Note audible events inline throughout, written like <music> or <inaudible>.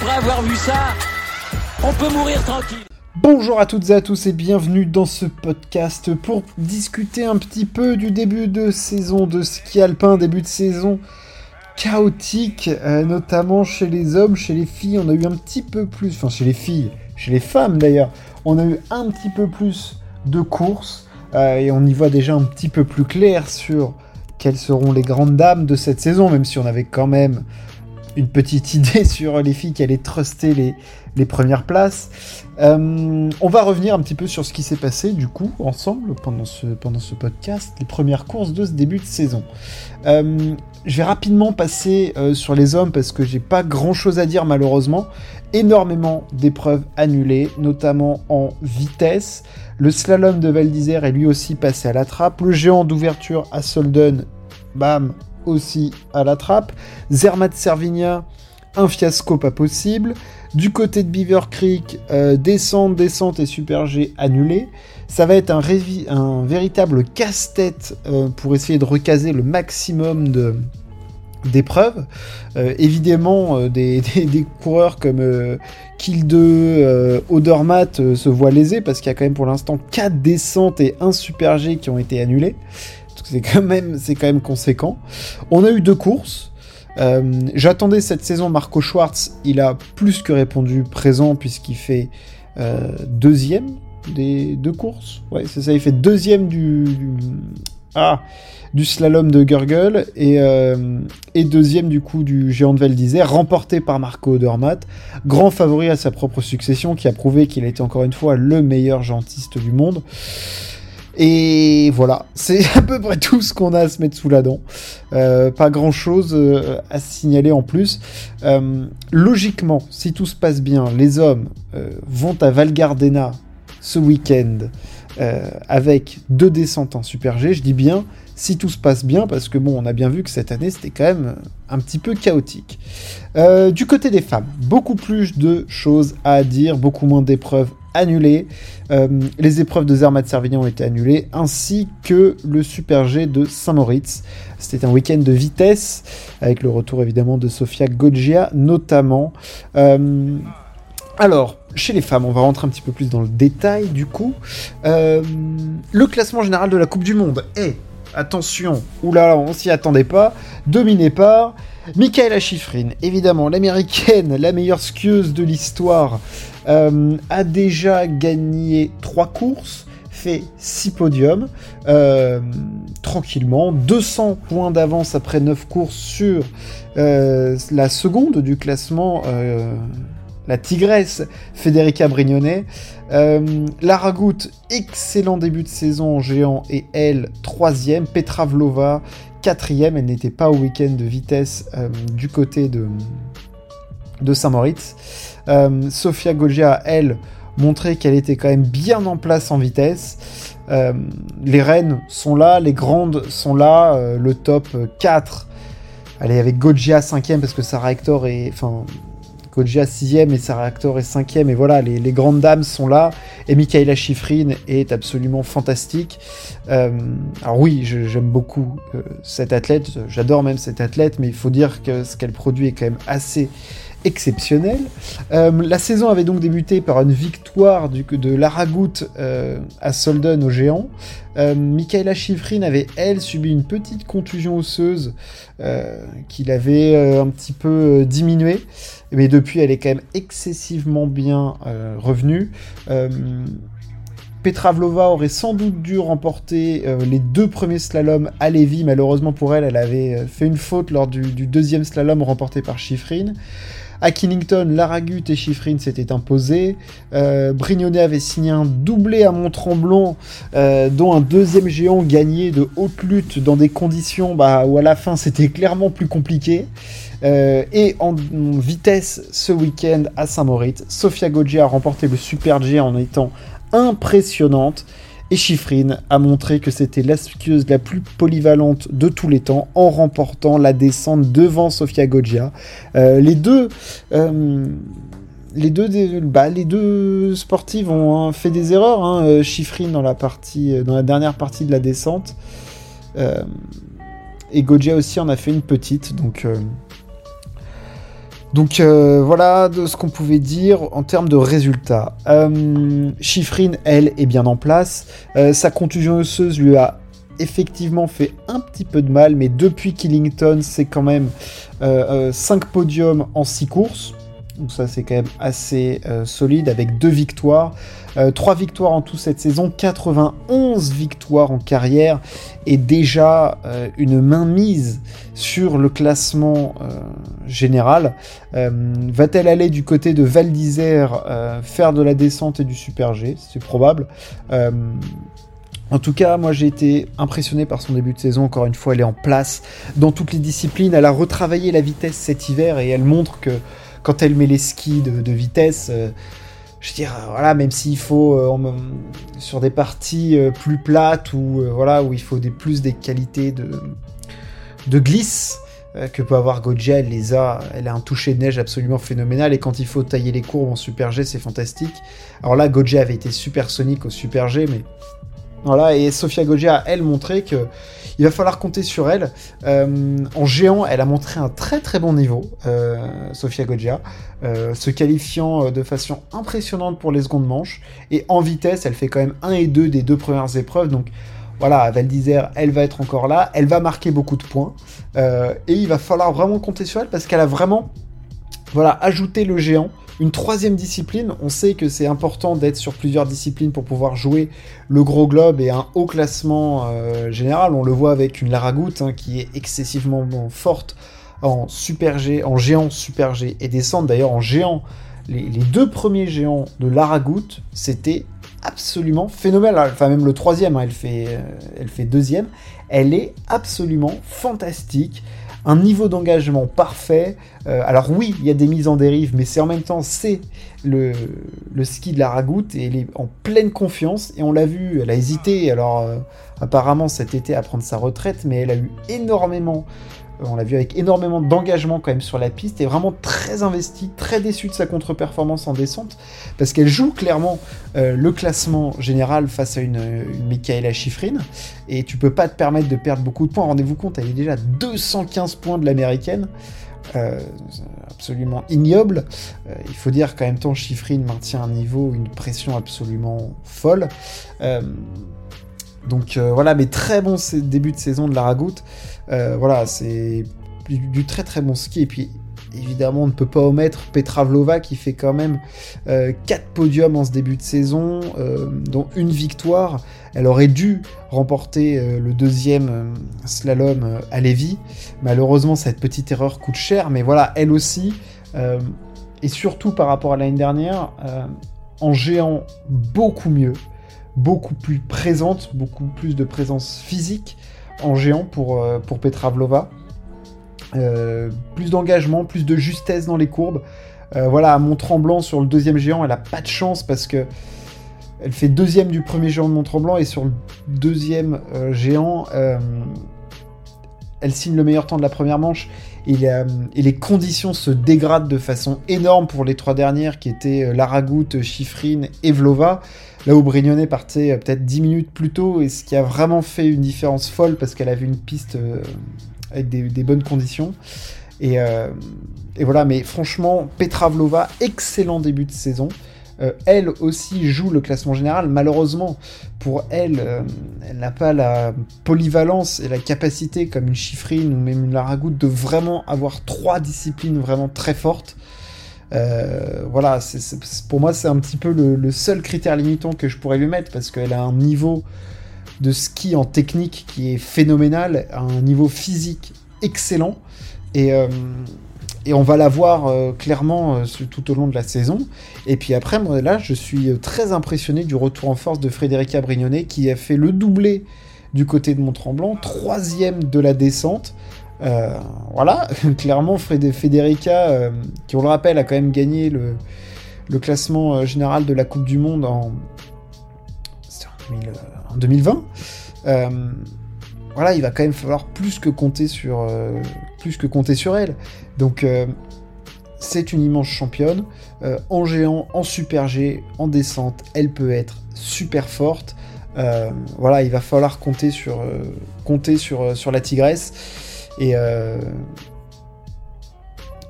après avoir vu ça, on peut mourir tranquille. Bonjour à toutes et à tous et bienvenue dans ce podcast pour discuter un petit peu du début de saison de ski alpin, début de saison chaotique, euh, notamment chez les hommes, chez les filles, on a eu un petit peu plus, enfin chez les filles, chez les femmes d'ailleurs, on a eu un petit peu plus de courses euh, et on y voit déjà un petit peu plus clair sur quelles seront les grandes dames de cette saison, même si on avait quand même une petite idée <laughs> sur les filles qui allaient truster les, premières places. Euh, on va revenir un petit peu sur ce qui s'est passé du coup ensemble pendant ce, pendant ce podcast, les premières courses de ce début de saison. Euh, je vais rapidement passer euh, sur les hommes parce que j'ai pas grand chose à dire malheureusement. Énormément d'épreuves annulées, notamment en vitesse. Le slalom de Val d'Isère est lui aussi passé à la trappe. Le géant d'ouverture à Solden, bam, aussi à la trappe. Zermatt Servigna, un fiasco pas possible. Du côté de Beaver Creek, euh, descente, descente et Super G annulé. Ça va être un, véritable casse-tête euh, pour essayer de recaser le maximum de, d'épreuves. Euh, évidemment, <laughs> des, coureurs comme Kill 2, Odermatt se voient lésés parce qu'il y a quand même pour l'instant 4 descentes et 1 Super G qui ont été annulés. C'est quand, même, c'est quand même conséquent. On a eu deux courses. Euh, j'attendais cette saison Marco Schwartz, il a plus que répondu présent puisqu'il fait euh, deuxième des deux courses. Ouais, c'est ça, il fait deuxième du, ah, du slalom de Gurgle et, euh, et, deuxième du coup du géant de Val remporté par Marco Odermatt, grand favori à sa propre succession qui a prouvé qu'il a été encore une fois le meilleur gentiste du monde. Et voilà, c'est <laughs> à peu près tout ce qu'on a à se mettre sous la dent. Euh, pas grand chose euh, à signaler en plus. Euh, logiquement, si tout se passe bien, les hommes vont à Val Gardena ce week-end avec deux descentes en Super G. Je dis bien si tout se passe bien, parce que bon, on a bien vu que cette année c'était quand même un petit peu chaotique. du côté des femmes, beaucoup plus de choses à dire, beaucoup moins d'épreuves annulées. Euh, les épreuves de Zermatt Servignan ont été annulées, ainsi que le Super G de Saint-Moritz. C'était un week-end de vitesse, avec le retour évidemment de Sofia Goggia notamment. Euh, alors, chez les femmes, on va rentrer un petit peu plus dans le détail du coup. Euh, le classement général de la Coupe du Monde est, attention, oulala, on s'y attendait pas, dominé par Michaela Schifrin, évidemment, l'américaine, la meilleure skieuse de l'histoire, euh, a déjà gagné 3 courses, fait 6 podiums, euh, tranquillement, 200 points d'avance après 9 courses sur euh, la seconde du classement, la tigresse Federica Brignone. Lara Goutte, excellent début de saison en géant, et elle, troisième. Petra Vlova, quatrième. Elle n'était pas au week-end de vitesse du côté de, Saint-Moritz. Euh, Sofia Goggia, elle, montrait qu'elle était quand même bien en place en vitesse. Euh, les reines sont là, les grandes sont là, euh, le top 4. Allez, avec Goggia 5ème parce que Sarah Hector est. Enfin, Goggia 6ème et Sarah Hector est 5ème. Et voilà, les, grandes dames sont là. Et Michaela Schifrin est absolument fantastique. alors, oui, j'aime beaucoup cette athlète. J'adore même cette athlète. Mais il faut dire que ce qu'elle produit est quand même assez exceptionnel. Euh, la saison avait donc débuté par une victoire de Laragout euh, à Solden au géant. Euh, Michaela Schifrin avait, elle, subi une petite contusion osseuse euh, qui l'avait un petit peu diminuée. Mais depuis, elle est quand même excessivement bien revenue. Petra Vlova aurait sans doute dû remporter les deux premiers slaloms à Lévis. Malheureusement pour elle, elle avait fait une faute lors du, du deuxième slalom remporté par Schifrin. À Killington, Laragut et Schifrin s'étaient imposés. Euh, Brignonnet avait signé un doublé à Mont-Tremblant, euh, dont un deuxième géant gagné de haute lutte dans des conditions bah, où à la fin c'était clairement plus compliqué. Euh, et en, vitesse ce week-end à Saint-Moritz, Sofia Goggia a remporté le Super G en étant impressionnante. Et Chiffrine a montré que c'était la skieuse la plus polyvalente de tous les temps en remportant la descente devant Sofia Goggia. Euh, les deux. Euh, bah, les deux sportives ont hein, fait des erreurs. Hein. Euh, dans la partie, dans la dernière partie de la descente, et Goggia aussi en a fait une petite. Donc Donc voilà de ce qu'on pouvait dire en termes de résultats. Euh, elle, est bien en place. sa contusion osseuse lui a effectivement fait un petit peu de mal, mais depuis Killington, c'est quand même 5 podiums en 6 courses. Donc ça c'est quand même assez euh, solide avec deux victoires. Euh, trois victoires en tout cette saison, 91 victoires en carrière et déjà euh, une mainmise sur le classement général. Va-t-elle aller du côté de Val d'Isère faire de la descente et du Super G? C'est probable. En tout cas, moi j'ai été impressionné par son début de saison. Encore une fois, elle est en place dans toutes les disciplines. Elle a retravaillé la vitesse cet hiver et elle montre que quand elle met les skis de, vitesse, euh, je veux dire, voilà, même s'il faut euh, sur des parties euh, plus plates ou voilà où il faut plus des qualités de, de glisse que peut avoir Goja, elle les a, elle a un toucher de neige absolument phénoménal et quand il faut tailler les courbes en Super G, c'est fantastique. Alors là, Goja avait été supersonique au Super G, mais voilà, et Sofia Goggia a, elle, montré que il va falloir compter sur elle. Euh, en géant, elle a montré un très très bon niveau, euh, Sofia Goggia, euh, se qualifiant de façon impressionnante pour les secondes manches. Et en vitesse, elle fait quand même 1 et 2 des deux premières épreuves. Donc voilà, Val elle va être encore là. Elle va marquer beaucoup de points. et il va falloir vraiment compter sur elle parce qu'elle a vraiment voilà, ajouté le géant une troisième discipline, on sait que c'est important d'être sur plusieurs disciplines pour pouvoir jouer le gros globe et un haut classement euh, général. On le voit avec une Laragoute hein, qui est excessivement forte en super G, en géant super G et descente. D'ailleurs en géant, les, deux premiers géants de Laragoute, c'était absolument phénoménal. Enfin même le troisième, hein, euh, elle fait deuxième. Elle est absolument fantastique un niveau d'engagement parfait. Euh, alors oui, il y a des mises en dérive, mais c'est en même temps, c'est le, ski de la ragoute et elle est en pleine confiance. Et on l'a vu, elle a hésité, alors euh, apparemment cet été à prendre sa retraite, mais elle a eu énormément on l'a vu avec énormément d'engagement quand même sur la piste et vraiment très investi, très déçu de sa contre-performance en descente parce qu'elle joue clairement euh, le classement général face à une, une Michaela Schifrin et tu peux pas te permettre de perdre beaucoup de points. Rendez-vous compte, elle est déjà 215 points de l'américaine. Euh, absolument ignoble. Euh, il faut dire qu'en même temps, Schifrin maintient un niveau, une pression absolument folle. Donc voilà, mais très bon début de saison de la Ragoute. Euh, voilà, c'est du, très très bon ski. Et puis évidemment, on ne peut pas omettre Petra Vlova qui fait quand même 4 euh, podiums en ce début de saison, euh, dont une victoire. Elle aurait dû remporter le deuxième slalom à Lévis. Malheureusement, cette petite erreur coûte cher, mais voilà, elle aussi, et surtout par rapport à l'année dernière, en géant beaucoup mieux, beaucoup plus présente, beaucoup plus de présence physique en géant pour, euh, pour Petra Vlova. Euh, plus d'engagement, plus de justesse dans les courbes. Euh, voilà, à Mont-Tremblant sur le deuxième géant, elle a pas de chance parce que elle fait deuxième du premier géant de Mont-Tremblant et sur le deuxième géant, elle signe le meilleur temps de la première manche et, et, les conditions se dégradent de façon énorme pour les trois dernières qui étaient Laragout, Chiffrine et Vlova. Là où Brignone partait euh, peut-être 10 minutes plus tôt, et ce qui a vraiment fait une différence folle parce qu'elle avait une piste euh, avec des, bonnes conditions. Euh, et, voilà, mais franchement, Petra Vlova, excellent début de saison. Elle aussi joue le classement général. Malheureusement, pour elle, elle n'a pas la polyvalence et la capacité, comme une Chiffrine ou même une Laragout, de vraiment avoir trois disciplines vraiment très fortes. Euh, voilà, pour moi, c'est un petit peu le, seul critère limitant que je pourrais lui mettre parce qu'elle a un niveau de ski en technique qui est phénoménal, un niveau physique excellent. Et, euh, on va la voir euh, clairement tout au long de la saison. Et puis après, moi là, je suis très impressionné du retour en force de Frédérica Brignone qui a fait le doublé du côté de Mont-Tremblant, troisième de la descente. Euh, voilà, <laughs> clairement, Federica, euh, qui on le rappelle, a quand même gagné le, classement euh, général de la Coupe du Monde en, en 2020. voilà, il va quand même falloir plus que compter sur, plus que compter sur elle. Donc, c'est une immense championne. en géant, en super G, en descente, elle peut être super forte. voilà, il va falloir compter sur, la Tigresse. Et, euh,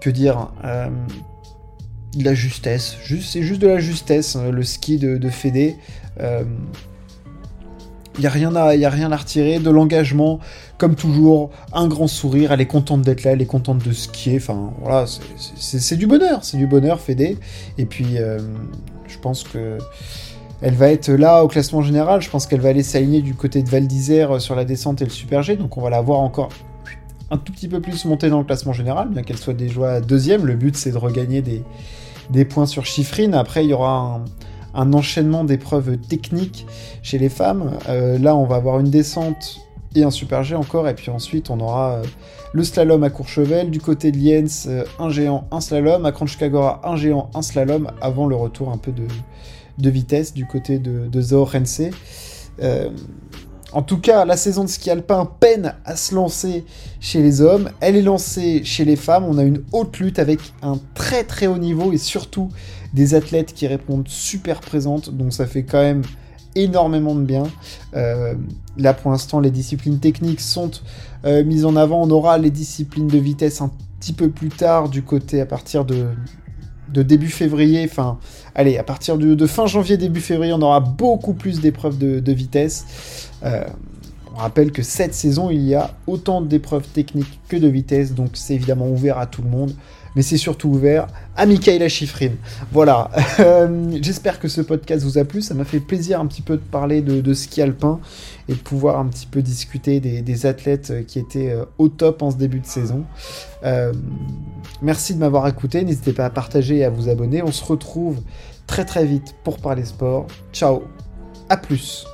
que dire de la justesse. Juste, c'est juste de la justesse, hein, le ski de Fédé. Il n'y a, rien à, y a rien à retirer, de l'engagement, comme toujours, un grand sourire, elle est contente d'être là, elle est contente de skier, enfin voilà, c'est du bonheur, c'est du bonheur Fédé. Et puis, euh, je pense que elle va être là au classement général, je pense qu'elle va aller s'aligner du côté de Val d'Isère sur la descente et le Super G, donc on va la voir encore un tout petit peu plus monter dans le classement général, bien qu'elle soit déjà deuxième, le but c'est de regagner des, des points sur Chiffrine, après il y aura un un enchaînement d'épreuves techniques chez les femmes. Euh, là, on va avoir une descente et un super G encore, et puis ensuite on aura euh, le slalom à Courchevel, du côté de Liens, euh, un géant, un slalom, à Kranjkagora, un géant, un slalom, avant le retour un peu de, vitesse du côté de, de Zorense. En tout cas, la saison de ski alpin peine à se lancer chez les hommes. Elle est lancée chez les femmes. On a une haute lutte avec un très très haut niveau et surtout des athlètes qui répondent super présentes. Donc ça fait quand même énormément de bien. Euh, là pour l'instant, les disciplines techniques sont euh, mises en avant. On aura les disciplines de vitesse un petit peu plus tard du côté à partir de, début février. Enfin, allez, à partir de, fin janvier, début février, on aura beaucoup plus d'épreuves de vitesse. Euh, on rappelle que cette saison, il y a autant d'épreuves techniques que de vitesse, donc c'est évidemment ouvert à tout le monde, mais c'est surtout ouvert à Michaela Schifrin. Voilà, <laughs> euh, j'espère que ce podcast vous a plu, ça m'a fait plaisir un petit peu de parler de, ski alpin et de pouvoir un petit peu discuter des, athlètes qui étaient euh, au top en ce début de saison. merci de m'avoir écouté, n'hésitez pas à partager et à vous abonner, on se retrouve très très vite pour parler sport. Ciao, à plus